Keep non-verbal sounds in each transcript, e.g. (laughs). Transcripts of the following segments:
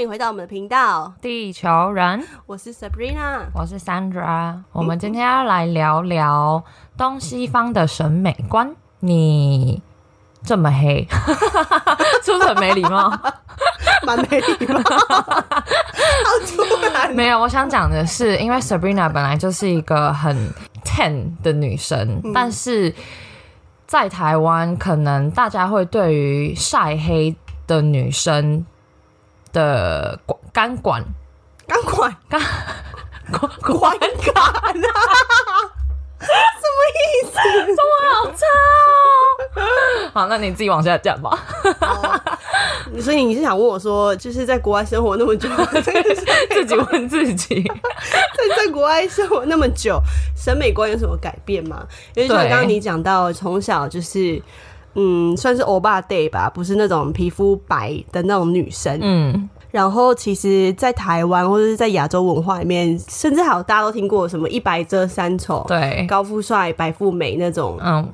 欢迎回到我们的频道，地球人，我是 Sabrina，我是 Sandra。我们今天要来聊聊东西方的审美观。你这么黑，是不是很没礼貌？(laughs) 蛮没礼貌。(laughs) 好突然，没有，我想讲的是，因为 Sabrina 本来就是一个很 ten 的女生，但是在台湾，可能大家会对于晒黑的女生的管肝管钢管肝 (laughs) 管管感啊，什么意思？中文好差哦。好，那你自己往下讲吧。哦所以你是想问我说，就是在国外生活那么久，(laughs) 自己问自己。在在国外生活那么久，审美观有什么改变吗？因为像对刚刚你讲到，从小就是。嗯，算是欧巴 day 吧，不是那种皮肤白的那种女生。嗯，然后其实，在台湾或者是在亚洲文化里面，甚至还有大家都听过什么“一白遮三丑”，对，高富帅、白富美那种嗯，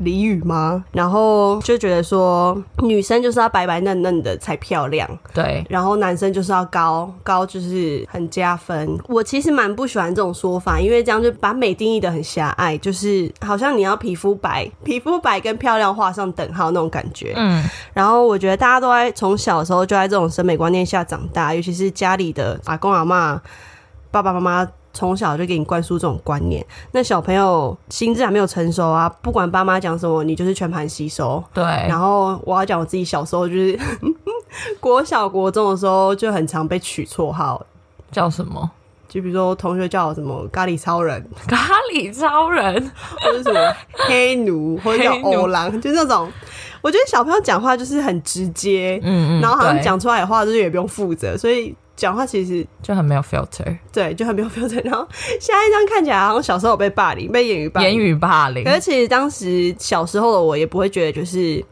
俚语吗？然后就觉得说，女生就是要白白嫩嫩的才漂亮，对，然后男生就是要高高，就是很加分。我其实蛮不喜欢这种说法，因为这样就把美定义的很狭隘，就是好像你要皮肤白，皮肤白跟漂亮画上等号那种感觉。嗯，然后我觉得大家都在从小的时候就在这种审美观念下长大，尤其是家里的阿公阿妈、爸爸妈妈。从小就给你灌输这种观念，那小朋友心智还没有成熟啊，不管爸妈讲什么，你就是全盘吸收。对，然后我要讲我自己小时候，就是 (laughs) 国小国中的时候，就很常被取绰号，叫什么？就比如说同学叫我什么咖喱超人，咖喱超人。或者什么 (laughs) 黑奴，或者叫黑奴欧郎，就那种。我觉得小朋友讲话就是很直接，嗯嗯，然后好像对讲出来的话就是也不用负责，所以讲话其实就很没有 filter，对就很没有 filter。然后下一张看起来，好像小时候有被霸凌，被言语霸凌。言语霸凌可是其实当时小时候的我也不会觉得就是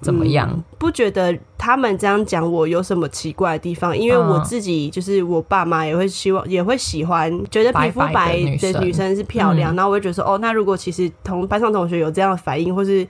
怎么样？嗯不觉得他们这样讲我有什么奇怪的地方，因为嗯我自己就是我爸妈也会希望也会喜欢，觉得皮肤白的女生是漂亮，嗯然后我会觉得说，哦，那如果其实同班上同学有这样的反应，或是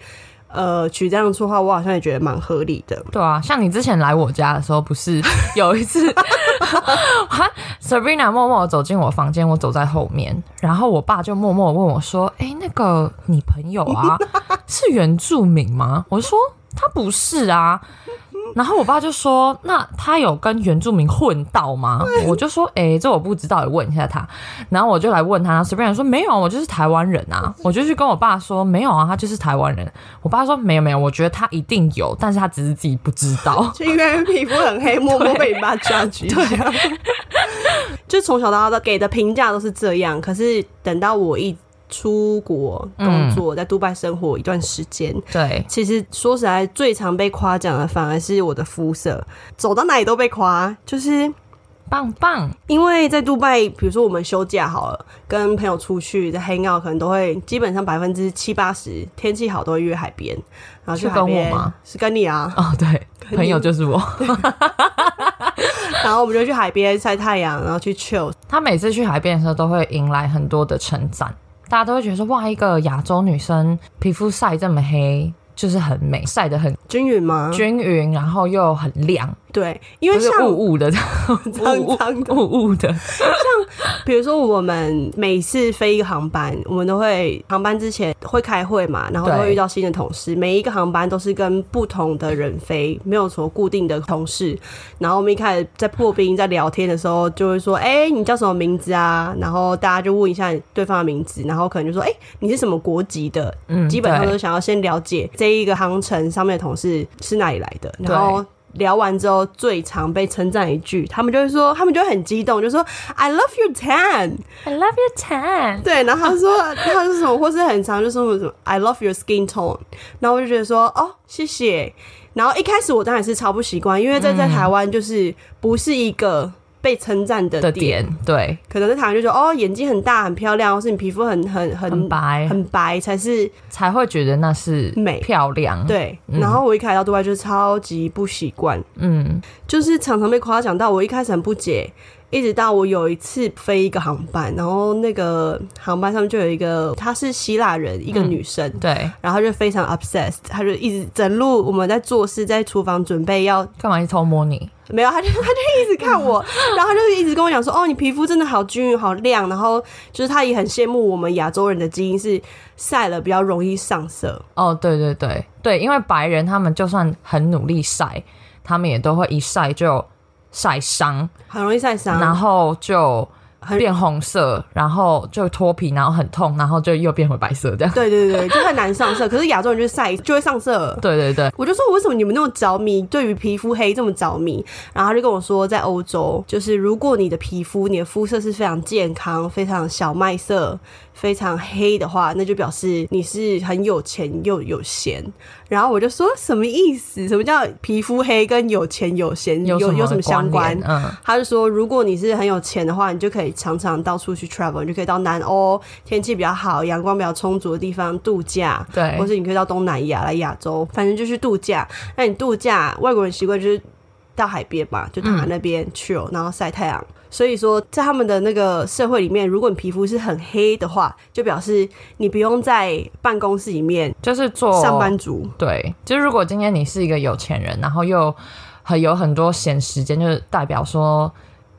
呃取这样的绰号，我好像也觉得蛮合理的。对啊，像你之前来我家的时候，不是 (laughs) 有一次哈，Sabrina 默默走进我房间，我走在后面，然后我爸就默默地问我说：“哎、那个你朋友啊，(laughs) 是原住民吗？”我说：“他不是啊。”然后我爸就说：“那他有跟原住民混到吗？”我就说：“哎、这我不知道，你问一下他。”然后我就来问他，随便说：“没有，我就是台湾人啊。(laughs) ”我就去跟我爸说：“没有啊，他就是台湾人。”我爸说：“没有没有，我觉得他一定有，但是他只是自己不知道。(laughs) 就因为皮肤很黑，默默被你爸 judge 一下。(laughs) 就从小到大的给的评价都是这样，可是等到我一出国工作，在杜拜生活一段时间，”对，其实说实在，最常被夸奖的反而是我的肤色，走到哪里都被夸。就是棒棒。因为在杜拜，比如说我们休假好了，跟朋友出去在 hang out，可能都会基本上百分之七八十天气好都会约海边，然后去海边吗？是跟你啊，哦，对，朋友就是我。(laughs) 然后我们就去海边晒太阳，然后去 chill。他每次去海边的时候，都会迎来很多的称赞，大家都会觉得说，哇，一个亚洲女生皮肤晒这么黑，就是很美，晒得很均匀吗？均匀，然后又很亮，对，因为是像雾雾的，雾雾雾的。(laughs) 比如说我们每次飞一个航班，我们都会航班之前会开会嘛，然后都会遇到新的同事。每一个航班都是跟不同的人飞，没有什么固定的同事。然后我们一开始在破冰在聊天的时候，就会说：“哎、你叫什么名字啊？”然后大家就问一下对方的名字，然后可能就说：“哎、你是什么国籍的？”嗯，基本上都对想要先了解这一个航程上面的同事是哪里来的，然后。聊完之后，最常被称赞一句，他们就会说，他们就会很激动，就说 “I love your tan”，I love your tan。对，然后他说他是什么，或是很长，就说什么 “I love your skin tone”，然后我就觉得说哦，谢谢。然后一开始我当然是超不习惯，因为在在台湾就是不是一个被称赞的的点，对，可能在台湾就说哦，眼睛很大很漂亮，或是你皮肤很很很很白，很白才是才会觉得那是美。漂亮。，对。然后我一开始到对外就超级不习惯，嗯，就是常常被夸奖到，我一开始很不解，一直到我有一次飞一个航班，然后那个航班上面就有一个她是希腊人，一个女生，对，然后她就非常 obsessed，她就一直整路我们在做事，在厨房准备要干嘛去偷摸你？没有，她就她就一直看我，(laughs) 然后她就一直跟我讲说，哦，你皮肤真的好均匀、好亮，然后就是她也很羡慕我们亚洲人的基因是晒了比较容易上色。哦，对对对对，因为白人他们就算很努力晒，他们也都会一晒就晒伤，很容易晒伤，然后就很变红色，然后就脱皮，然后很痛，然后就又变回白色这样。对对对，就很难上色。可是亚洲人就是晒就会上色。对对对，我就说为什么你们那么着迷，对于皮肤黑这么着迷？然后他就跟我说，在欧洲，就是如果你的皮肤、你的肤色是非常健康、非常小麦色、非常黑的话，那就表示你是很有钱又有闲。然后我就说什么意思？什么叫皮肤黑跟有钱有闲有什有什么相关？嗯，他就说，如果你是很有钱的话，你就可以常常到处去 travel，你就可以到南欧，天气比较好、阳光比较充足的地方度假。对或是你可以到东南亚来亚洲，反正就是度假。那你度假，外国人习惯就是到海边嘛，就躺在那边 chill，、然后晒太阳。所以说，在他们的那个社会里面，如果你皮肤是很黑的话，就表示你不用在办公室里面就是做上班族。对，就是如果今天你是一个有钱人，然后又很有很多闲时间，就是代表说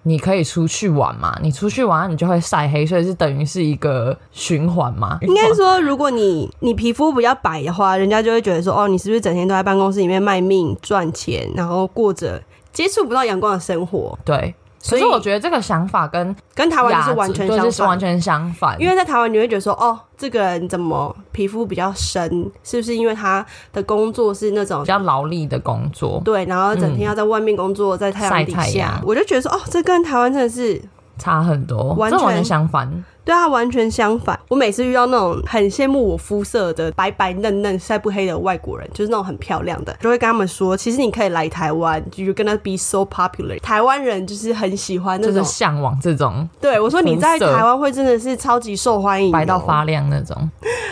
你可以出去玩嘛，你出去玩你就会晒黑，所以是等于是一个循环嘛。应该说，如果你你皮肤比较白的话，人家就会觉得说，哦，你是不是整天都在办公室里面卖命赚钱，然后过着接触不到阳光的生活？对，所以我觉得这个想法跟跟台湾就是完全相反。就是完全相反，因为在台湾，你会觉得说，哦，这个人怎么皮肤比较深？是不是因为他的工作是那种比较劳力的工作对，然后整天要在外面工作，在太阳底下，我就觉得说，哦，这跟台湾真的是差很多，完全完全相反。对啊完全相反。我每次遇到那种很羡慕我肤色的白白嫩嫩、晒不黑的外国人，就是那种很漂亮的，就会跟他们说，其实你可以来台湾，就跟他 be so popular。台湾人就是很喜欢那就是种，向往这种对我说你在台湾会真的是超级受欢迎，白到。发亮那种。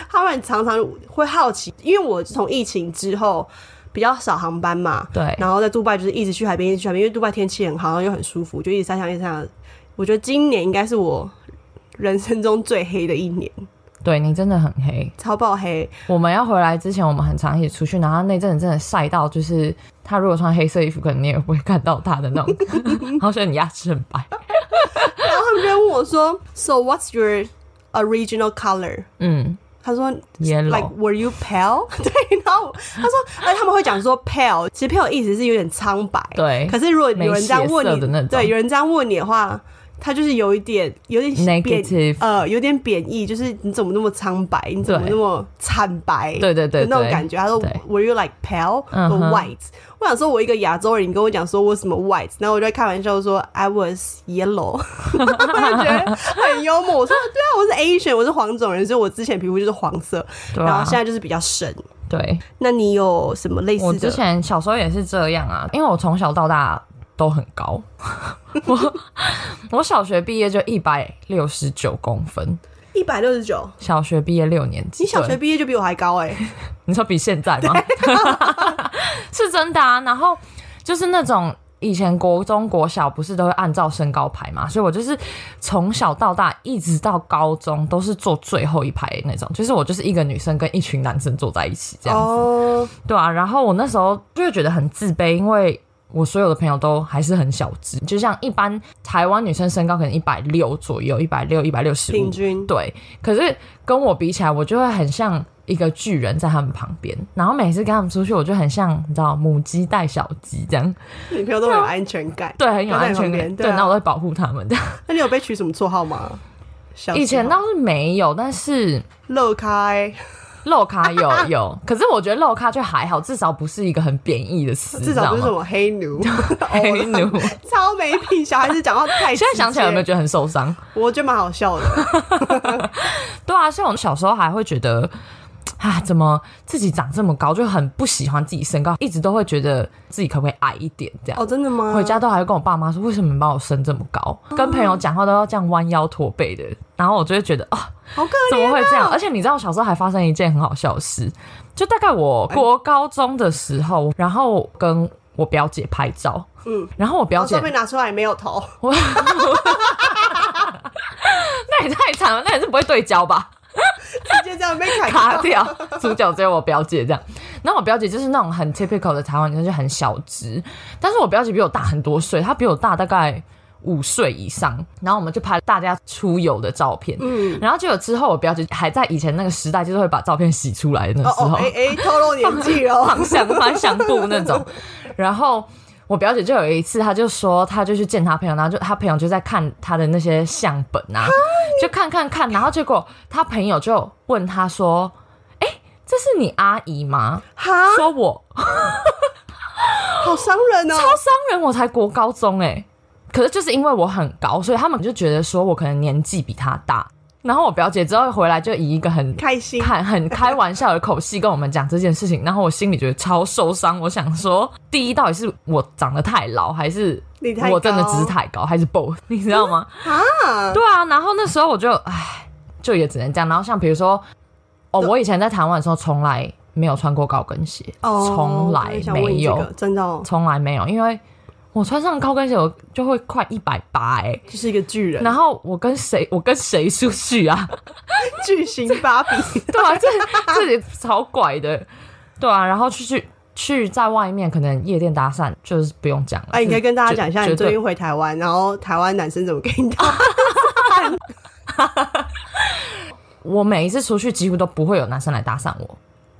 他们常常会好奇，因为我从疫情之后。比较少航班嘛，对然后在杜拜就是一直去海边，一直去海边，因为杜拜天气很好，然后又很舒服，就一直晒太阳，一直晒太阳。我觉得今年应该是我人生中最黑的一年，对你真的很黑。超爆黑。我们要回来之前，我们很常一起出去，然后那阵子真的晒到，就是他如果穿黑色衣服，可能你也不会看到他的那种，(laughs) 然后所以你牙齿很白。然后他们就问我说：“So what's your original color？” 嗯他说，yellow，：“Like were you pale？” (laughs) 对，然后他说，而且他们会讲说 pale，其实 pale 意思是有点苍白。对可是如果有人这样问你对，有人这样问你的话，他就是有一点有点贬呃，有点贬义，就是你怎么那么苍白，你怎么那么惨白？对对对的那种感觉。他说对：“Were you like pale 嗯 or white？” 我想说，我一个亚洲人，你跟我讲说我什么 white，然后我就在开玩笑说 I was yellow，(laughs) 我就觉得很幽默。我说：(laughs) “对啊，我是 Asian，我是黄种人，所以我之前皮肤就是黄色，啊然后现，在就是比较深。对那你有什么类我之似的？前小时候也是这样啊，因为我从小到大都很高，(laughs) 我我小学毕业就一百六十九公分，一百六十九，小学毕业六年级，你小学毕业就比我还高哎、(laughs) 你说比现在吗？(laughs) 是真的啊。然后就是那种以前国中、国小不是都会按照身高排嘛，所以我就是从小到大一直到高中都是坐最后一排的那种，就是我就是一个女生跟一群男生坐在一起这样子，哦，对啊。然后我那时候就会觉得很自卑，因为。我所有的朋友都还是很小只，就像一般台湾女生身高可能一百六左右，一百六、一百六十五平，均对，可是跟我比起来，我就会很像一个巨人在他们旁边，然后每次跟他们出去，我就很像你知道母鸡带小鸡这样，女朋友都很有安全感。对，很有安全感，对，那啊然后我会保护他们这样。那你有被取什么绰号吗？以前倒是没有，但是乐开，漏咖有 (laughs) 有，可是我觉得漏咖就还好，至少不是一个很贬义的词，(laughs) 至少不是什你知道吗？么黑奴、(laughs) 黑奴，超没品。小孩子讲话太现在想起来有没有觉得很受伤？我觉得蛮好笑的。对啊，所以我小时候还会觉得。啊，怎么自己长这么高，就很不喜欢自己身高，一直都会觉得自己可不可以矮一点这样。哦，真的吗？回家都还会跟我爸妈说，为什么你把我生这么高？跟朋友讲话都要这样弯腰驼背的，然后我就会觉得啊，好可怎怜。么会这样？而且你知道，小时候还发生一件很好笑的事，就大概我国高中的时候，然后跟我表姐拍照，嗯，然后我表姐照片拿出来没有头，我，(laughs) (laughs) 那也太惨了，那也是不会对焦吧？直接这样被砍卡掉，主角只有我表姐这样。然后我表姐就是那种很 typical 的台湾女生，就很小只。但是我表姐比我大很多岁，她比我大大概五岁以上。然后我们就拍大家出游的照片。嗯，然后就有之后，我表姐还在以前那个时代，就是会把照片洗出来的那时哦哦，候，哎哎，透露年纪哦，(laughs) 放香翻香布那种。然后我表姐就有一次，她就说，她就去见她朋友，然后就她朋友就在看她的那些相本啊，就看看看，然后结果她朋友就问她说：“哎、这是你阿姨吗？”哈，说我 (laughs) 好伤人哦超，伤人，我才国高中哎、可是就是因为我很高，所以他们就觉得说我可能年纪比她大。然后我表姐之后回来就以一个很开心，看很开玩笑的口气跟我们讲这件事情，然后我心里觉得超受伤。我想说，(laughs) 第一到底是我长得太老，还是我真的高只是太高，还是 both？(laughs) 你知道吗？啊，对啊，然后那时候我就唉，就也只能这样。然后像比如说，哦，我以前在台湾的时候从来没有穿过高跟鞋，哦，从来没有真的哦，从来没有，因为我穿上高跟鞋我就会快一百八哎。就是一个巨人，然后我跟谁我跟谁出去啊？(laughs) 巨型芭比，(laughs) 对啊，这这里超拐的，对啊，然后去去去在外面可能夜店搭讪，就是不用讲了。哎，你可以跟大家讲一下，绝你最近回台湾，然后台湾男生怎么跟你打？(laughs) 我每一次出去几乎都不会有男生来搭讪我，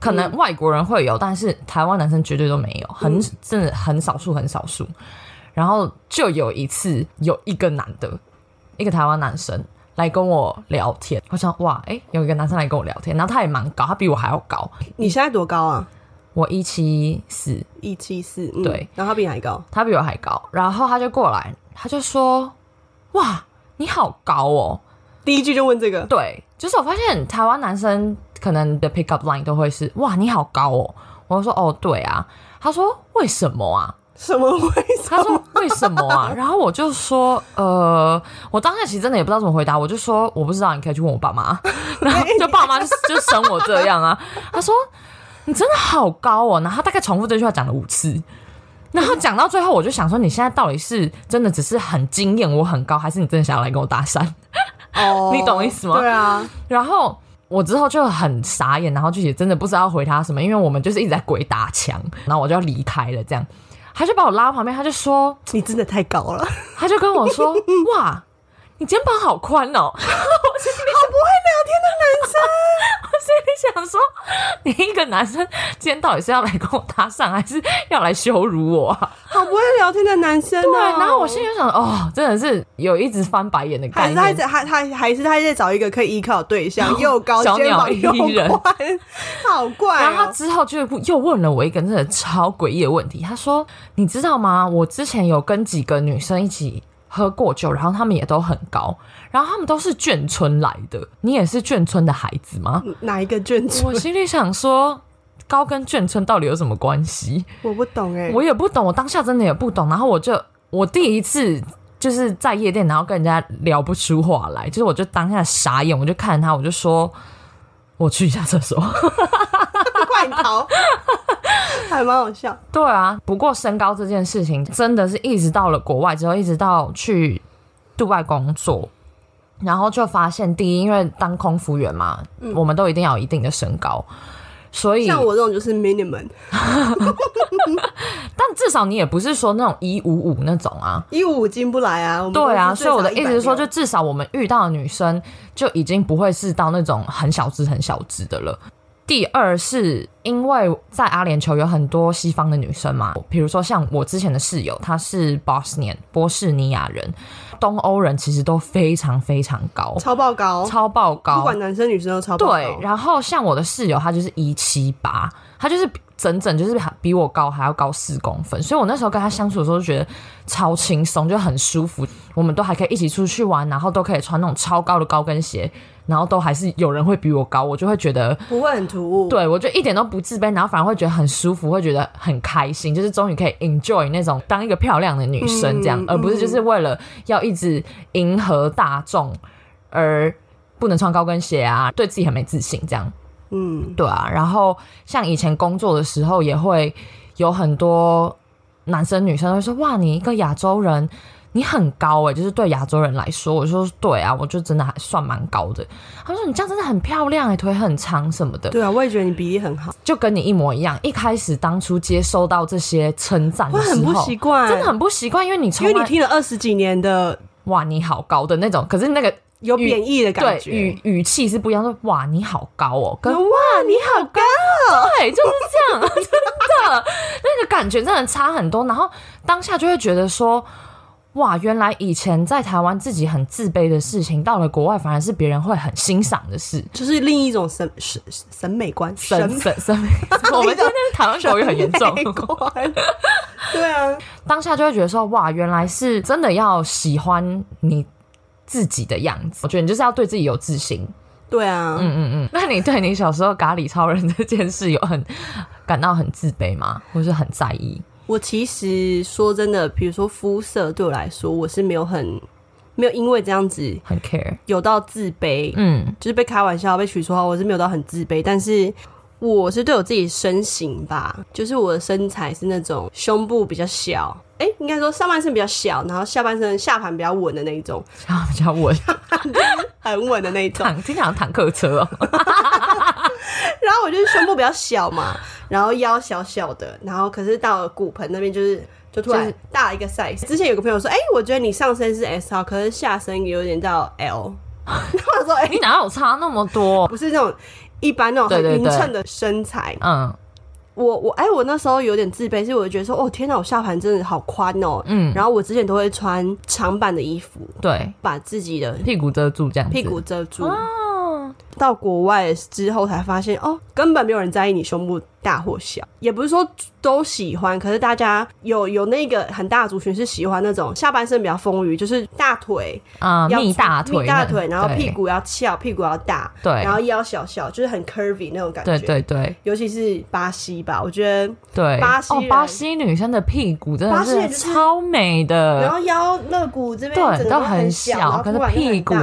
可能外国人会有，但是台湾男生绝对都没有，很真的很少数很少数。然后就有一次有一个男的，一个台湾男生来跟我聊天，我想哇，哎、有一个男生来跟我聊天，然后他也蛮高，他比我还要高，你现在多高啊？我一七四，一七四，嗯。对，然后他比你还高，他比我还高，然后他就过来，他就说：“哇，你好高哦。第一句就问这个”，对，就是我发现台湾男生可能的 pick up line 都会是：“哇，你好高哦。”我就说：“哦，对啊。”他说：“为什么啊什么为？”什么？他说：“为什么啊？” (laughs) 然后我就说：“呃，我当下其实真的也不知道怎么回答，我就说我不知道，你可以去问我爸妈。”然后就爸妈就就生我这样啊。他说：“你真的好高哦。”然后他大概重复这句话讲了五次。然后讲到最后，我就想说，你现在到底是真的只是很惊艳我很高，还是你真的想要来跟我搭讪？哦 (laughs) 你懂意思吗对啊，然后我之后就很傻眼，然后就也真的不知道回他什么，因为我们就是一直在鬼打墙，然后我就要离开了，这样。他就把我拉到旁边，他就说，你真的太高了，他就跟我说，哇，你肩膀好宽哦，好不会聊天的男生。我心里想说，你一个男生今天到底是要来跟我搭讪，还是要来羞辱我啊？好不会聊天的男生、哦。对，然后我心里想，哦，真的是有一直翻白眼的感觉。还是他在他他还是他在找一个可以依靠的对象，又高小鸟肩膀又依人宽，好怪、然后他哦。之后就又问了我一个真的超诡异的问题，他说：“你知道吗？我之前有跟几个女生一起喝过酒，然后他们也都很高，然后他们都是眷村来的。你也是眷村的孩子吗哪一个眷村？”我？心里想说，高跟眷村到底有什么关系？我不懂哎、我也不懂，我当下真的也不懂。然后我就我第一次就是在夜店，然后跟人家聊不出话来，就是我就当下傻眼，我就看着他，我就说：“我去一下厕所。” (laughs) 快逃，还蛮好笑。对啊，不过身高这件事情真的是一直到了国外之后，一直到去杜拜工作，然后就发现，第一，因为当空服员嘛，我们都一定要有一定的身高，所以，像我这种就是 minimum (laughs) 但至少你也不是说那种一五五那种啊。一五五进不来啊。对啊，所以我的意思是说，就至少我们遇到的女生就已经不会是到那种很小只、很小只的了。第二是因为在阿联酋有很多西方的女生嘛，比如说像我之前的室友，她是 Bosnian 波士尼亚人，东欧人其实都非常非常高，超爆高，超爆高不管，男生女生都超爆高。对，然后像我的室友，她就是一七八，她就是整整就是比我高还要高四公分，所以我那时候跟她相处的时候就觉得超轻松，就很舒服。我们都还可以一起出去玩，然后都可以穿那种超高的高跟鞋，然后都还是有人会比我高，我就会觉得。不会很突兀。对，我就一点都不自卑，然后反而会觉得很舒服，会觉得很开心，就是终于可以 enjoy 那种当一个漂亮的女生这样，嗯而不是就是为了要一直迎合大众而不能穿高跟鞋啊，对自己很没自信这样。嗯，对啊，然后像以前工作的时候，也会有很多男生女生都会说哇，你一个亚洲人。你很高哎、就是对亚洲人来说，我说对啊，我就真的还算蛮高的。他说你这样真的很漂亮哎、腿很长什么的，对啊，我也觉得你比例很好，就跟你一模一样。一开始当初接收到这些称赞的时候，会很不习惯，真的很不习惯，因为你因从因为你听了二十几年的哇你好高的那种，可是那个有贬义的感觉，语语气是不一样，说哇你好高哦，跟哇，你好高，对就是这样，(laughs) 真的那个感觉真的差很多。然后当下就会觉得说。哇，原来以前在台湾自己很自卑的事情，到了国外反而是别人会很欣赏的事。就是另一种审审审美观，审审审审美，(laughs) 我们今天台湾口语很严重。(laughs) 对啊，当下就会觉得说，哇，原来是真的要喜欢你自己的样子。我觉得你就是要对自己有自信。对啊，嗯嗯嗯。那你对你小时候咖喱超人这件事有很感到很自卑吗？或是很在意？我其实说真的，比如说肤色对我来说，我是没有很没有因为这样子很 care？有到自卑，嗯就是被开玩笑、被取绰号，我是没有到很自卑，但是我是对我自己身形吧，就是我的身材是那种胸部比较小，哎、应该说上半身比较小，然后下半身下盘比较稳的那一种，下盘比较稳，(laughs) 很稳的那一种。坦听起来像坦克车 (laughs) 我就是胸部比较小嘛，(laughs) 然后腰小小的，然后可是到了骨盆那边就是。就突然大了一个 size。之前有个朋友说：“哎、我觉得你上身是 S 号，可是下身有点到 L。”然后我说：“哎、你哪有差那么多？不是那种一般那种很匀称的身材。嗯我我哎、我那时候有点自卑，是我觉得说：“哦，天哪，我下盘真的好宽哦。”嗯，然后我之前都会穿长版的衣服，对，把自己的屁股遮住这样子。屁股遮住。哦，到国外之后才发现，哦，根本没有人在意你胸部大或小，也不是说都喜欢，可是大家有有那个很大的族群是喜欢那种下半身比较丰腴，就是大腿啊，要蜜大腿，密大腿，然后屁股要翘，屁股要大，对。然后腰小小，就是很 curvy 那种感觉。对对对。尤其是巴西吧，我觉得，对，哦，巴西哦巴西女生的屁股真的是是超美然的，后腰肋骨这边整呃对，都个很小，可是屁股大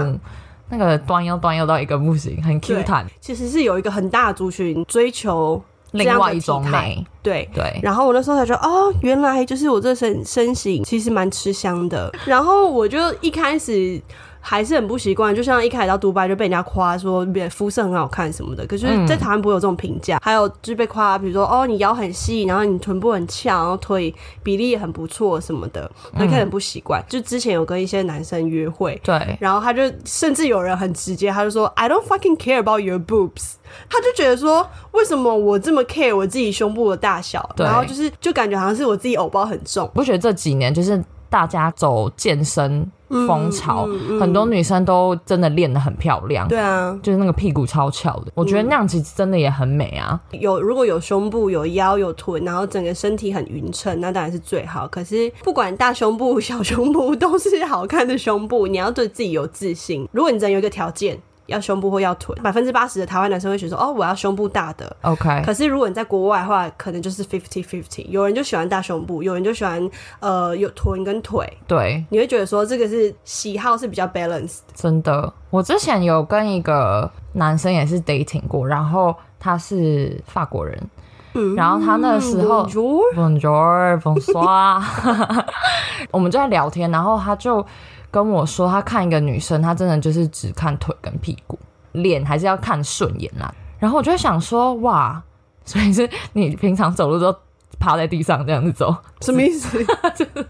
那个端腰端腰到一个不行，很 Q 弹。其实是有一个很大的族群追求另外一种美，对。对，然后我那时候才觉得，哦，原来就是我这身身形其实蛮吃香的。然后我就一开始还是很不习惯，就像一开始到杜拜就被人家夸说别肤色很好看什么的，可是嗯在台湾不会有这种评价。还有就是被夸，比如说哦，你腰很细，然后你臀部很翘，然后腿比例也很不错什么的，我一开始很不习惯。就之前有跟一些男生约会，对，然后他就甚至有人很直接，他就说 I don't fucking care about your boobs。他就觉得说，为什么我这么 care 我自己胸部的大小？然后就是就感觉好像是我自己偶包很重。我觉得这几年就是大家走健身风潮，嗯嗯很多女生都真的练得很漂亮，对啊，就是那个屁股超翘的，我觉得那样其实真的也很美啊。有如果有胸部、有腰、有臀，然后整个身体很匀称，那当然是最好。可是不管大胸部、小胸部，都是好看的胸部。你要对自己有自信。如果你真的有一个条件，要胸部或要臀，百分之八十的台湾男生会选说，哦，我要胸部大的。OK，可是如果你在国外的话，可能就是 fifty fifty，有人就喜欢大胸部，有人就喜欢呃有臀跟腿，对，你会觉得说这个是喜好是比较 balanced。真的，我之前有跟一个男生也是 dating 过，然后他是法国人，嗯。然后他那时候 Bonjour Bonjour Bonsoir，(laughs) 我们就在聊天，然后他就跟我说，他看一个女生，他真的就是只看腿跟屁股，脸还是要看顺眼啦。然后我就想说，哇，所以是你平常走路都趴在地上这样子走，什么意思？就 (laughs) 是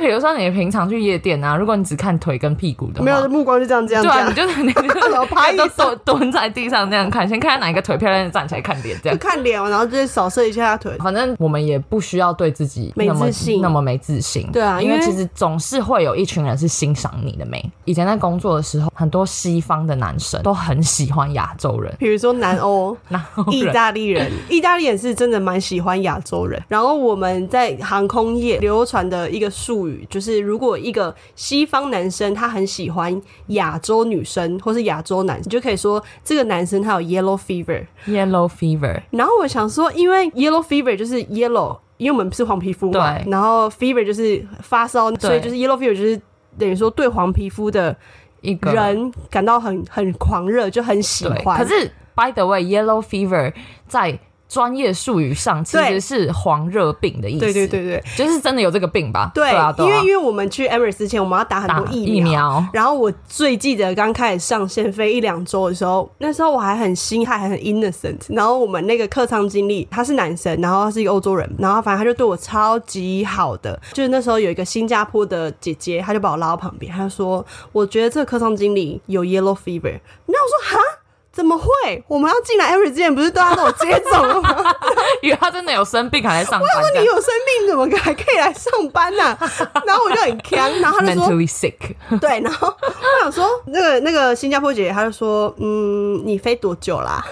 比如说你平常去夜店啊，如果你只看腿跟屁股的话，没有目光就这样这样对啊，你，就是你就 (laughs) 趴都地上蹲蹲在地上那样看，先看哪一个腿漂亮，就站起来看脸这就样。看脸，然后就是扫射一下他腿。反正我们也不需要对自己那么没自信那么没自信。对啊因为其实总是会有一群人是欣赏你的美。以前在工作的时候，很多西方的男生都很喜欢亚洲人，比如说南欧、(laughs) 然后意大利人，(laughs) 意大利人是真的蛮喜欢亚洲人。然后我们在航空业流传的一个术语，就是如果一个西方男生他很喜欢亚洲女生或是亚洲男，你就可以说这个男生他有 yellow fever。yellow fever，然后我想说，因为 yellow fever 就是 yellow，因为我们是黄皮肤嘛，然后 fever 就是发烧，所以就是 yellow fever 就是等于说对黄皮肤的一个人感到很很狂热，就很喜。欢。可是 by the way，yellow fever 在专业术语上其对实是黄热病的意思。对对对对就是真的有这个病吧？对，啊，因为因为我们去 Emirates 之前，我们要打很多疫疫苗然后我最记得刚开始上线飞一两周的时候，那时候我还很心还很 innocent。然后我们那个客舱经理他是男生，然后他是一个欧洲人，然后反正他就对我超级好的。就是那时候有一个新加坡的姐姐，她就把我拉到旁边，她就说：“我觉得这个客舱经理有 yellow fever。”那我说：“哈。”怎么会？我们要进来 Emirates 之前不是都要都接种了吗？(laughs) 以为他真的有生病还来上班我说这样你有生病怎么还可以来上班呢、(laughs) 然后我就很强，然后他就说，mentally sick。(laughs) 对，然后我想说，那个那个新加坡姐姐，她就说，嗯，你飞多久啦？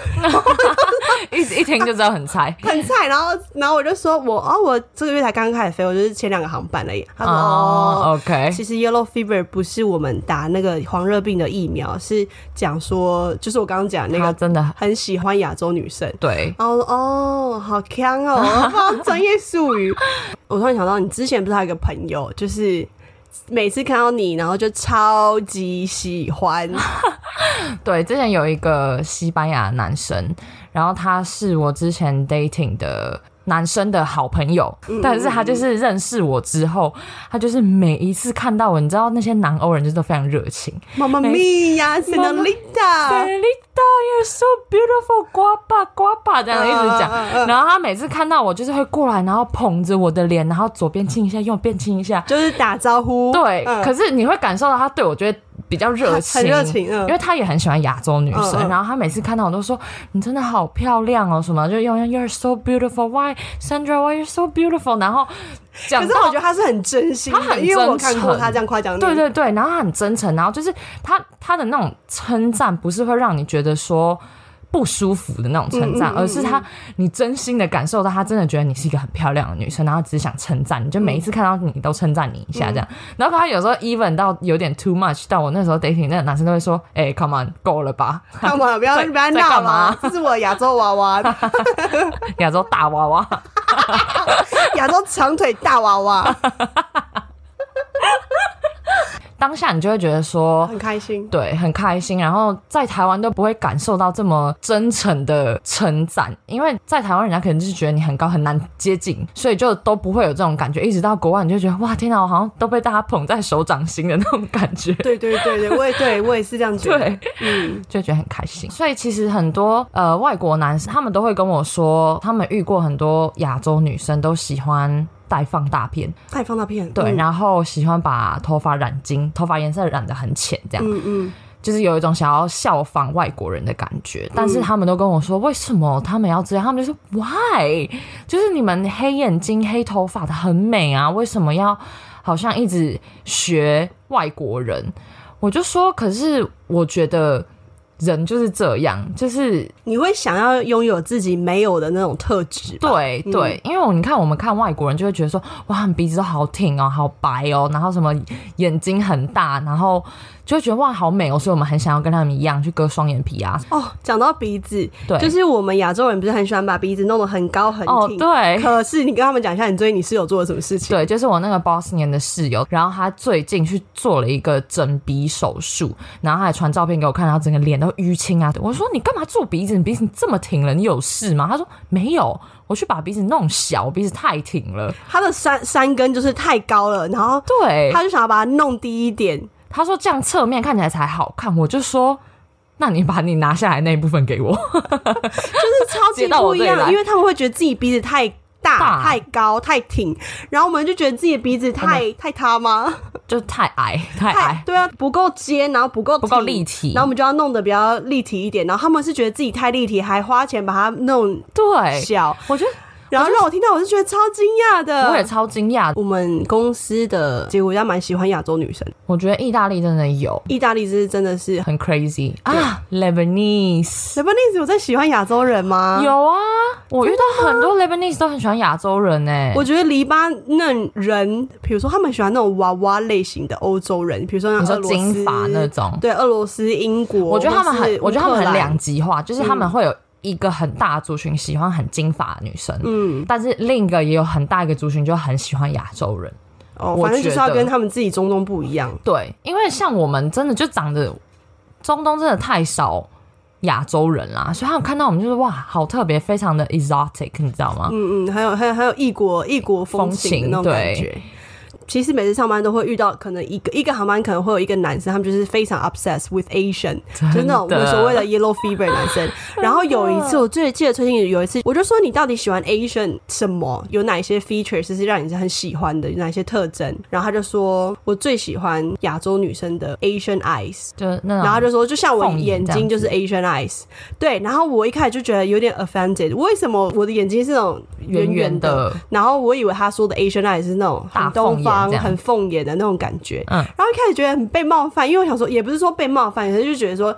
一一听就知道很菜。很菜。然后，然后我就说我哦，我这个月才刚开始飞，我就是前两个航班而已。她说哦哦。，OK，其实 yellow fever 不是我们打那个黄热病的疫苗，是讲说，就是我刚刚讲那个他真的很喜欢亚洲女生，对，然后哦，好强哦，(laughs) 专业术语。(laughs) 我突然想到，你之前不是还有一个朋友，就是每次看到你，然后就超级喜欢。(laughs) 对，之前有一个西班牙男生，然后他是我之前 dating 的男生的好朋友，嗯但是他就是认识我之后，他就是每一次看到我，你知道那些南欧人就是都非常热情。妈妈咪呀，Senorita，，Felita you're so beautiful，呱吧呱吧这样一直讲，然后他每次看到我就是会过来，然后捧着我的脸，然后左边亲一下，右边亲一下，就是打招呼。对，嗯。可是你会感受到他对我觉得比较热情，很热情嗯因为他也很喜欢亚洲女生。然后他每次看到我都说：“你真的好漂亮哦，什么就用 You're so beautiful, why Sandra, why you're so beautiful。”然后讲到可是我觉得他是很真心，他很因为我真诚看过他这样夸奖你。对对对，然后他很真诚，然后就是他他的那种称赞不是会让你觉得说。不舒服的那种称赞，嗯嗯嗯而是他你真心的感受到他真的觉得你是一个很漂亮的女生，然后只想称赞你，就每一次看到你都称赞你一下这样。然后他有时候 even 到有点 too much，到我那时候 dating 那个男生都会说：“哎、c o m e on，够了吧，(laughs) 干嘛？不要在不要在闹干嘛了，这是我亚洲娃娃，(laughs) 亚洲大娃娃。(laughs) ”亚洲长腿大娃娃，当下你就会觉得说，很开心。对，很开心。然后在台湾都不会感受到这么真诚的称赞，因为在台湾人家可能就是觉得你很高很难接近，所以就都不会有这种感觉。一直到国外，你就觉得哇，天哪，我好像都被大家捧在手掌心的那种感觉。对对对对，我也对我也是这样觉得。对，嗯，就觉得很开心。所以其实很多呃外国男生，他们都会跟我说，他们遇过很多亚洲女生都喜欢带放大片，戴放大片。对，嗯然后喜欢把头发染金，头发颜色染得很浅，这样。嗯嗯，就是有一种想要效仿外国人的感觉，但是他们都跟我说，为什么他们要这样？他们就说 why？就是你们黑眼睛、黑头发的很美啊，为什么要好像一直学外国人？我就说，可是我觉得人就是这样，就是你会想要拥有自己没有的那种特质对对，因为你看我们看外国人就会觉得说，哇，鼻子都好挺哦，好白哦，然后什么眼睛很大，然后就会觉得哇，好美哦，所以我们很想要跟他们一样去割双眼皮啊。哦，讲到鼻子，对，就是我们亚洲人不是很喜欢把鼻子弄得很高很哦，挺。对。可是你跟他们讲一下，你最近你室友做了什么事情？对，就是我那个 boss 年的室友，然后他最近去做了一个整鼻手术，然后他还传照片给我看，然后整个脸都淤青啊。我说你干嘛做鼻子？你鼻子这么挺了，你有事吗？他说没有，我去把鼻子弄小，我鼻子太挺了。他的山山根就是太高了，然后对，他就想要把它弄低一点。他说这样侧面看起来才好看，我就说。那你把你拿下来那一部分给我，(laughs) 就是超级不一样，因为他们会觉得自己鼻子太大、大太高、太挺，然后我们就觉得自己的鼻子太太塌吗？(laughs) 就太矮太太矮，对啊，不够尖，然后不够不够立体然后我们就要弄得比较立体一点。然后他们是觉得自己太立体，还花钱把它弄对，小，我觉得然后让我听到，我是觉得超惊讶的。我也超惊讶。我们公司的结果家蛮喜欢亚洲女生，我觉得意大利真的有。意大利是真的是很 crazy 啊，Lebanese。Lebanese 有在喜欢亚洲人吗？有啊，我遇到很多 Lebanese 都很喜欢亚洲人呢、我觉得黎巴嫩人，比如说他们喜欢那种娃娃类型的欧洲人，比如说像你说俄罗斯金发那种，对，俄罗斯、英国，我觉得他们很，我觉得他们很两极化，就是他们会有一个很大的族群喜欢很金发的女生，嗯，但是另一个也有很大一个族群就很喜欢亚洲人。哦，我反正就是要跟他们自己中东不一样。对，因为像我们真的就长得中东真的太少亚洲人啦，所以他们看到我们就是哇，好特别，非常的 exotic，你知道吗？嗯嗯，还有还有还有异国异国风情的那种感觉。其实每次上班都会遇到，可能一个一个航班可能会有一个男生，他们就是非常 obsessed with Asian，就是那种真的所谓的 yellow fever 男生。(laughs) 然后有一次，我最记得最近有一次，我就说你到底喜欢 Asian 什么？有哪一些 features 是让你是很喜欢的？有哪些特征？然后他就说我最喜欢亚洲女生的 Asian eyes。就那种，然后他就说，就像我眼眼睛就是 Asian eyes，对。然后我一开始就觉得有点 offended，为什么我的眼睛是那种圆圆圆的？的，然后我以为他说的 Asian eyes 是那种很大东方、很凤眼的那种感觉。嗯然后一开始觉得很被冒犯，因为我想说，也不是说被冒犯，可是就觉得说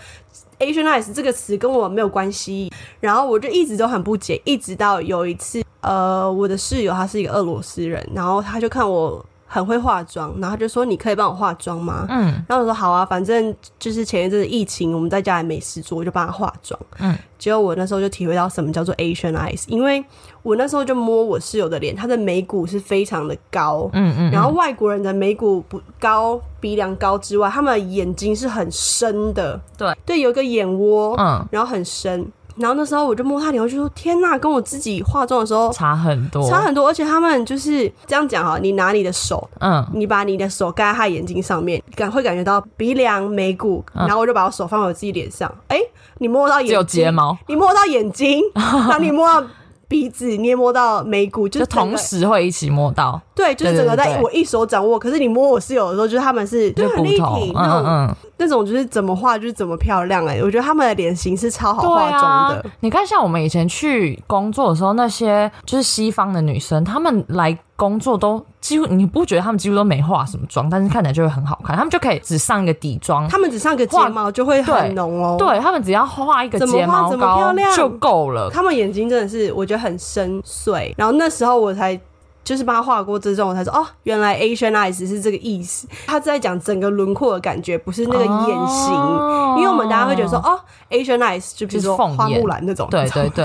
“Asianize” 这个词跟我没有关系。然后我就一直都很不解，一直到有一次，呃，我的室友他是一个俄罗斯人，然后他就看我很会化妆，然后他就说：“你可以帮我化妆吗？”嗯，然后我说好啊，反正就是前一阵子疫情，我们在家也没事做，我就帮他化妆。嗯，结果我那时候就体会到什么叫做 Asian eyes，因为我那时候就摸我室友的脸，她的眉骨是非常的高，嗯嗯，然后外国人的眉骨不高，鼻梁高之外，他们的眼睛是很深的，对。对，有一个眼窝，嗯，然后很深。然后那时候我就摸他脸，我就说天呐，跟我自己化妆的时候差很多，差很多，而且他们就是这样讲哈，你拿你的手嗯，你把你的手盖在他眼睛上面，感会感觉到鼻梁、眉骨，嗯然后我就把我手放在我自己脸上，哎、你摸到眼睛，只有睫毛，你摸到眼睛，然后你摸到鼻子，你也摸到眉骨，就就是同时会一起摸到，对，就是整个在我一手掌握。可是你摸我室友的时候，就是他们是就很立体，，嗯那种、嗯嗯，那种就是怎么画就是怎么漂亮哎、我觉得他们的脸型是超好对化妆啊的。，你看，像我们以前去工作的时候，那些就是西方的女生，她们来工作都几乎，你不觉得他们几乎都没化什么妆，但是看起来就会很好看，他们就可以只上一个底妆，他们只上个睫毛就会很浓哦、对他们只要画一个睫毛膏亮就够了。他们眼睛真的是我觉得很深邃。然后那时候我才就是帮他画过这种，我才说哦，原来 Asian eyes 是这个意思。他在讲整个轮廓的感觉，不是那个眼型。哦因为我们大家会觉得说哦，Asian eyes 就比如说花木兰那种，对对对，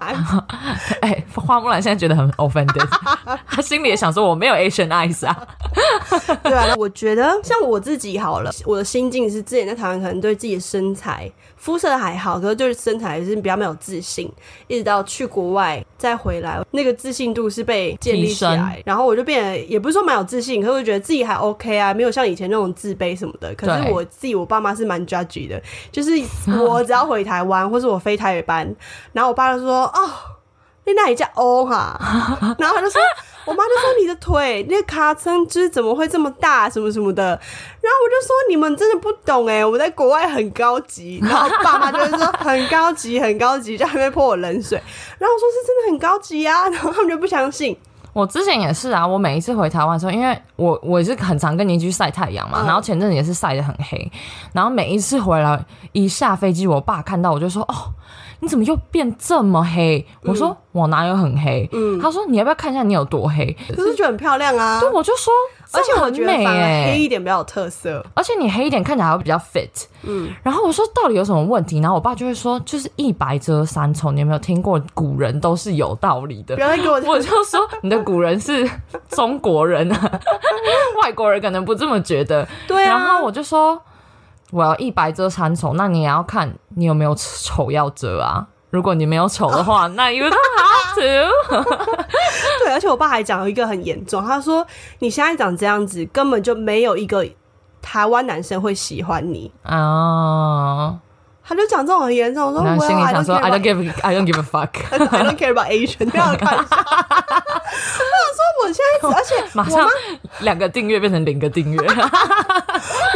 (laughs) 哎、花木兰现在觉得很 offended，(laughs) 她心里也想说我没有 Asian eyes 啊。对啊，(laughs) 我觉得像我自己好了，我的心境是之前在台湾可能对自己的身材、肤色还好，可是就是身材是比较没有自信，一直到去国外再回来，那个自信度是被建立起来，然后我就变得也不是说蛮有自信，可是我觉得自己还 OK 啊，没有像以前那种自卑什么的。可是我自己我爸妈是蛮 judgy 的，就是我只要回台湾或是我飞台北班，然后我爸就说哦。你那里叫欧哈，(laughs) 然后他就说，我妈就说你的腿那个卡层就是怎么会这么大，什么什么的。然后我就说你们真的不懂哎，我在国外很高级。然后爸妈就会说很高级，很高级，在那边泼我冷水。然后我说是真的很高级啊，然后他们就不相信。我之前也是啊，我每一次回台湾的时候，因为我我也是很常跟邻居晒太阳嘛，嗯然后前阵子也是晒得很黑，然后每一次回来一下飞机，我爸看到我就说：“哦，你怎么又变这么黑？”我说：“我哪有很黑？”嗯他说：“你要不要看一下你有多黑可是觉得很漂亮啊，？”对，我就说，而且很美哎、黑一点比较有特色。而且你黑一点看起来还会比较 fit。嗯，然后我说到底有什么问题？然后我爸就会说，就是一白遮三丑。你有没有听过古人都是有道理的不？要再给我 (laughs) 我就说你的古人是中国人啊，(laughs) 外国人可能不这么觉得。对啊，然后我就说我要一白遮三丑，那你也要看你有没有丑要遮啊。如果你没有丑的话，(laughs) 那 you don't have to。(laughs) 对，而且我爸还讲了一个很严重，他说你现在长这样子，根本就没有一个台湾男生会喜欢你。啊，他就讲这种很严重，我说然后心里想说 I don't give I don't give a (laughs) fuck，I don't care about Asian，不要开玩笑。我想说，我现在，而且马上两个订阅变成零个订阅。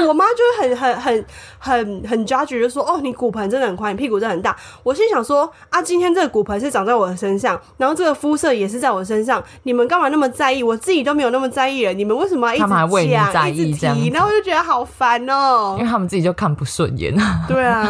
我妈就会很很很很很 judge，就说哦，你骨盆真的很宽，你屁股真的很大。我心想说啊，今天这个骨盆是长在我的身上，然后这个肤色也是在我身上，你们干嘛那么在意？我自己都没有那么在意了，你们为什么要一直讲一直提？然后我就觉得好烦哦、因为他们自己就看不顺眼。对啊，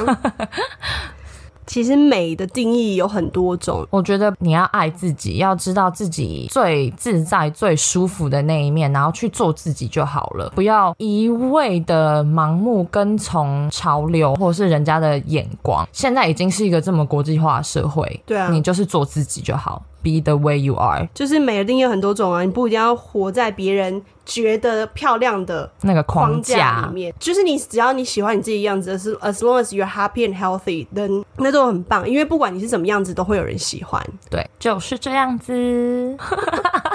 (laughs) 其实美的定义有很多种，我觉得你要爱自己，要知道自己最自在、最舒服的那一面，然后去做自己就好了，不要一味的盲目跟从潮流或是人家的眼光。现在已经是一个这么国际化的社会，对啊你就是做自己就好，be the way you are。就是美的定义有很多种啊，你不一定要活在别人觉得漂亮的那个框框架，里面，就是你只要你喜欢你自己样子，是 as long as you're happy and healthy，then 那都很棒，因为不管你是什么样子，都会有人喜欢。对，就是这样子。(laughs)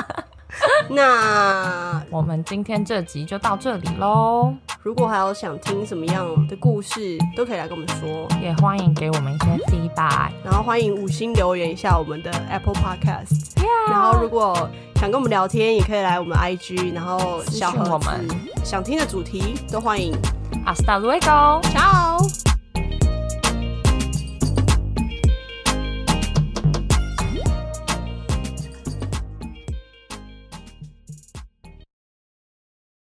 (laughs) 那我们今天这集就到这里喽，如果还有想听什么样的故事，都可以来跟我们说，也欢迎给我们一些 feedback。然后欢迎五星留言一下我们的 Apple Podcast。然后如果想跟我们聊天，也可以来我们 IG，然后小私讯盒子我们想听的主题都欢迎。Hasta luego。Ciao。